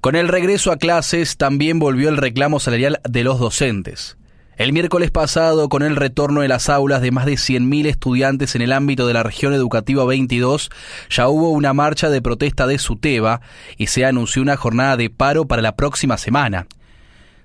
Con el regreso a clases también volvió el reclamo salarial de los docentes. El miércoles pasado, con el retorno de las aulas de más de 100.000 estudiantes en el ámbito de la región educativa 22, ya hubo una marcha de protesta de SUTEBA y se anunció una jornada de paro para la próxima semana.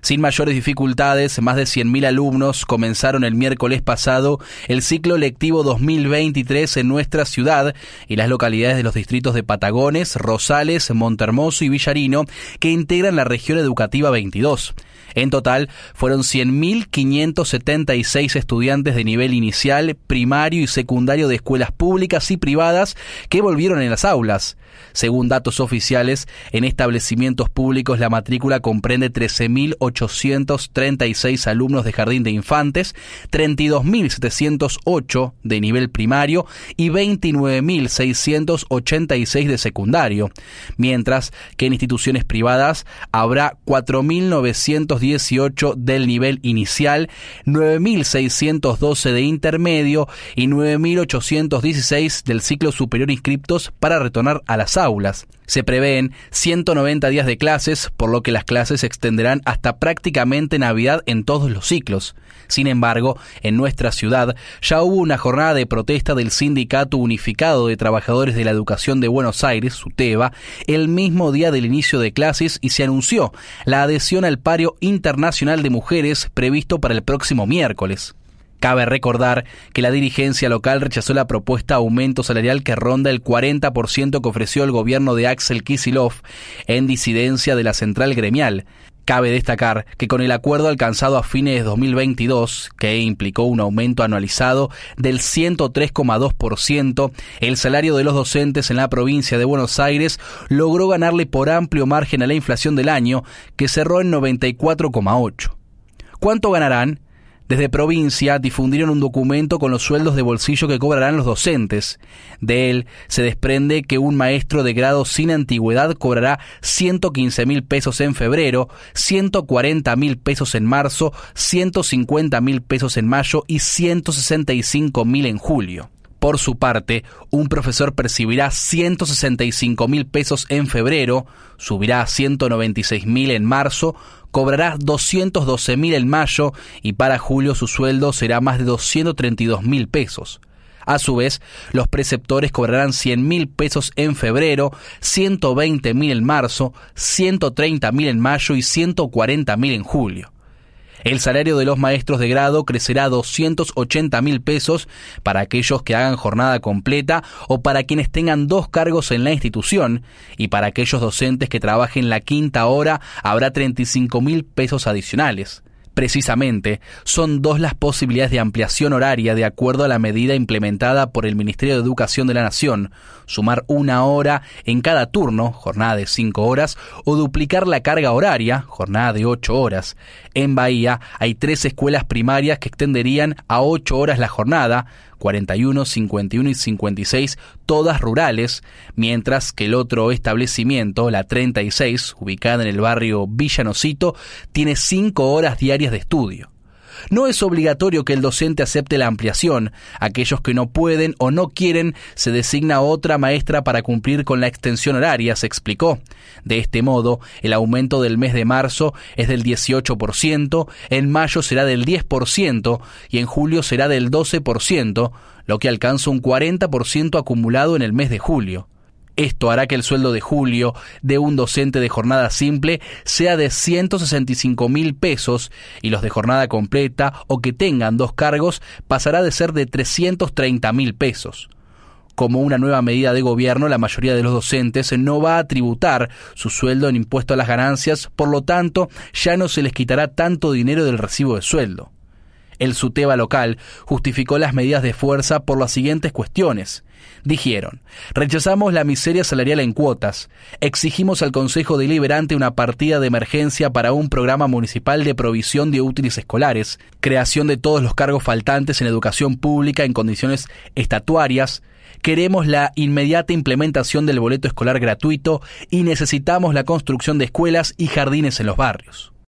Sin mayores dificultades, más de 100.000 alumnos comenzaron el miércoles pasado el ciclo lectivo 2023 en nuestra ciudad y las localidades de los distritos de Patagones, Rosales, Montermoso y Villarino, que integran la región educativa 22. En total, fueron 100.576 estudiantes de nivel inicial, primario y secundario de escuelas públicas y privadas que volvieron en las aulas. Según datos oficiales, en establecimientos públicos la matrícula comprende 13.836 alumnos de jardín de infantes, 32.708 de nivel primario y 29.686 de secundario, mientras que en instituciones privadas habrá 4.910 18 del nivel inicial, 9.612 de intermedio y 9.816 del ciclo superior inscriptos para retornar a las aulas. Se prevén 190 días de clases, por lo que las clases se extenderán hasta prácticamente Navidad en todos los ciclos. Sin embargo, en nuestra ciudad ya hubo una jornada de protesta del Sindicato Unificado de Trabajadores de la Educación de Buenos Aires, SUTEBA, el mismo día del inicio de clases y se anunció la adhesión al pario internacional de mujeres previsto para el próximo miércoles. Cabe recordar que la dirigencia local rechazó la propuesta de aumento salarial que ronda el 40% que ofreció el gobierno de Axel Kisilov en disidencia de la central gremial. Cabe destacar que con el acuerdo alcanzado a fines de 2022, que implicó un aumento anualizado del 103,2%, el salario de los docentes en la provincia de Buenos Aires logró ganarle por amplio margen a la inflación del año, que cerró en 94,8%. ¿Cuánto ganarán? Desde provincia difundieron un documento con los sueldos de bolsillo que cobrarán los docentes. De él se desprende que un maestro de grado sin antigüedad cobrará 115 mil pesos en febrero, 140 mil pesos en marzo, 150 mil pesos en mayo y 165 mil en julio. Por su parte, un profesor percibirá 165 mil pesos en febrero, subirá a 196 mil en marzo, cobrará 212 mil en mayo y para julio su sueldo será más de 232 mil pesos. A su vez, los preceptores cobrarán 100 mil pesos en febrero, 120 mil en marzo, 130 mil en mayo y 140 mil en julio. El salario de los maestros de grado crecerá a 280 mil pesos para aquellos que hagan jornada completa o para quienes tengan dos cargos en la institución y para aquellos docentes que trabajen la quinta hora habrá 35 mil pesos adicionales. Precisamente, son dos las posibilidades de ampliación horaria de acuerdo a la medida implementada por el Ministerio de Educación de la Nación, sumar una hora en cada turno, jornada de cinco horas, o duplicar la carga horaria, jornada de ocho horas. En Bahía hay tres escuelas primarias que extenderían a ocho horas la jornada, 41, 51 y 56, todas rurales, mientras que el otro establecimiento, la 36, ubicada en el barrio Villanocito, tiene 5 horas diarias de estudio. No es obligatorio que el docente acepte la ampliación. Aquellos que no pueden o no quieren, se designa otra maestra para cumplir con la extensión horaria, se explicó. De este modo, el aumento del mes de marzo es del 18%, en mayo será del 10% y en julio será del 12%, lo que alcanza un 40% acumulado en el mes de julio. Esto hará que el sueldo de julio de un docente de jornada simple sea de 165 mil pesos y los de jornada completa o que tengan dos cargos pasará de ser de 330 mil pesos. Como una nueva medida de gobierno, la mayoría de los docentes no va a tributar su sueldo en impuesto a las ganancias, por lo tanto, ya no se les quitará tanto dinero del recibo de sueldo. El SUTEBA local justificó las medidas de fuerza por las siguientes cuestiones. Dijeron, rechazamos la miseria salarial en cuotas, exigimos al Consejo Deliberante una partida de emergencia para un programa municipal de provisión de útiles escolares, creación de todos los cargos faltantes en educación pública en condiciones estatuarias, queremos la inmediata implementación del boleto escolar gratuito y necesitamos la construcción de escuelas y jardines en los barrios.